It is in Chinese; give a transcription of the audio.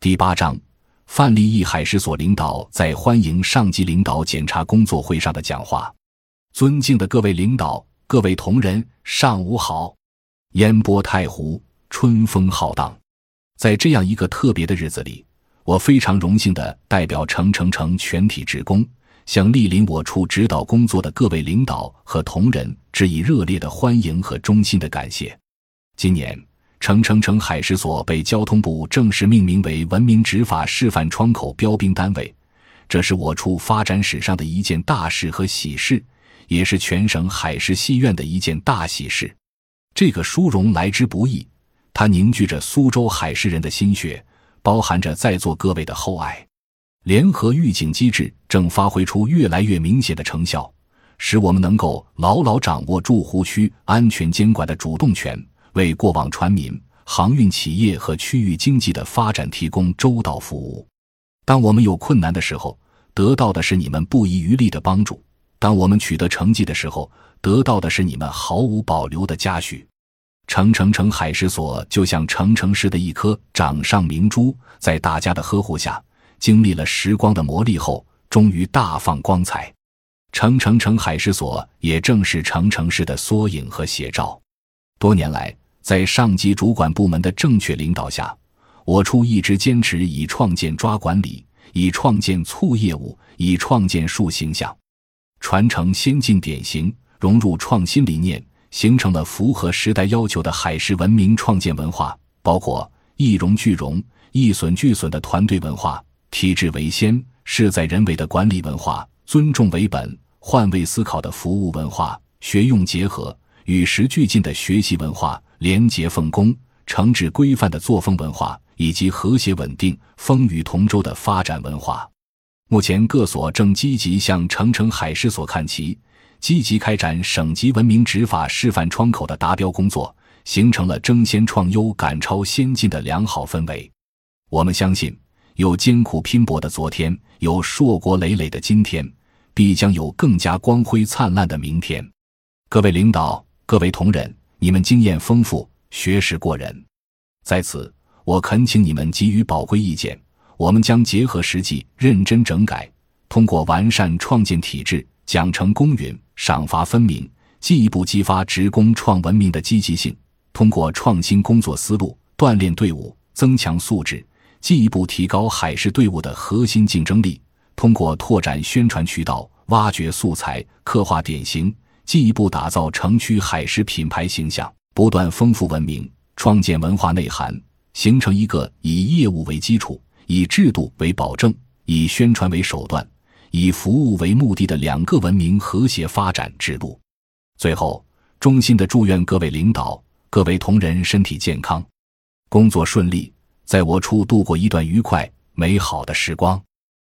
第八章，范立义海事所领导在欢迎上级领导检查工作会上的讲话。尊敬的各位领导、各位同仁，上午好！烟波太湖，春风浩荡。在这样一个特别的日子里，我非常荣幸地代表程程程全体职工，向莅临我处指导工作的各位领导和同仁致以热烈的欢迎和衷心的感谢。今年，城城城海事所被交通部正式命名为文明执法示范窗口标兵单位，这是我处发展史上的一件大事和喜事。也是全省海事系院的一件大喜事，这个殊荣来之不易，它凝聚着苏州海事人的心血，包含着在座各位的厚爱。联合预警机制正发挥出越来越明显的成效，使我们能够牢牢掌握住湖区安全监管的主动权，为过往船民、航运企业和区域经济的发展提供周到服务。当我们有困难的时候，得到的是你们不遗余力的帮助。当我们取得成绩的时候，得到的是你们毫无保留的嘉许。成成成海事所就像程程市的一颗掌上明珠，在大家的呵护下，经历了时光的磨砺后，终于大放光彩。成成成海事所也正是程程市的缩影和写照。多年来，在上级主管部门的正确领导下，我处一直坚持以创建抓管理，以创建促业务，以创建树形象。传承先进典型，融入创新理念，形成了符合时代要求的海事文明创建文化，包括一荣俱荣、一损俱损的团队文化、体制为先、事在人为的管理文化、尊重为本、换位思考的服务文化、学用结合、与时俱进的学习文化、廉洁奉公、惩治规范的作风文化，以及和谐稳定、风雨同舟的发展文化。目前各所正积极向程程海事所看齐，积极开展省级文明执法示范窗口的达标工作，形成了争先创优、赶超先进的良好氛围。我们相信，有艰苦拼搏的昨天，有硕果累累的今天，必将有更加光辉灿烂的明天。各位领导、各位同仁，你们经验丰富，学识过人，在此，我恳请你们给予宝贵意见。我们将结合实际，认真整改，通过完善创建体制、奖惩公允、赏罚分明，进一步激发职工创文明的积极性；通过创新工作思路，锻炼队伍，增强素质，进一步提高海事队伍的核心竞争力；通过拓展宣传渠道，挖掘素材，刻画典型，进一步打造城区海事品牌形象，不断丰富文明，创建文化内涵，形成一个以业务为基础。以制度为保证，以宣传为手段，以服务为目的的两个文明和谐发展之路。最后，衷心的祝愿各位领导、各位同仁身体健康，工作顺利，在我处度过一段愉快美好的时光。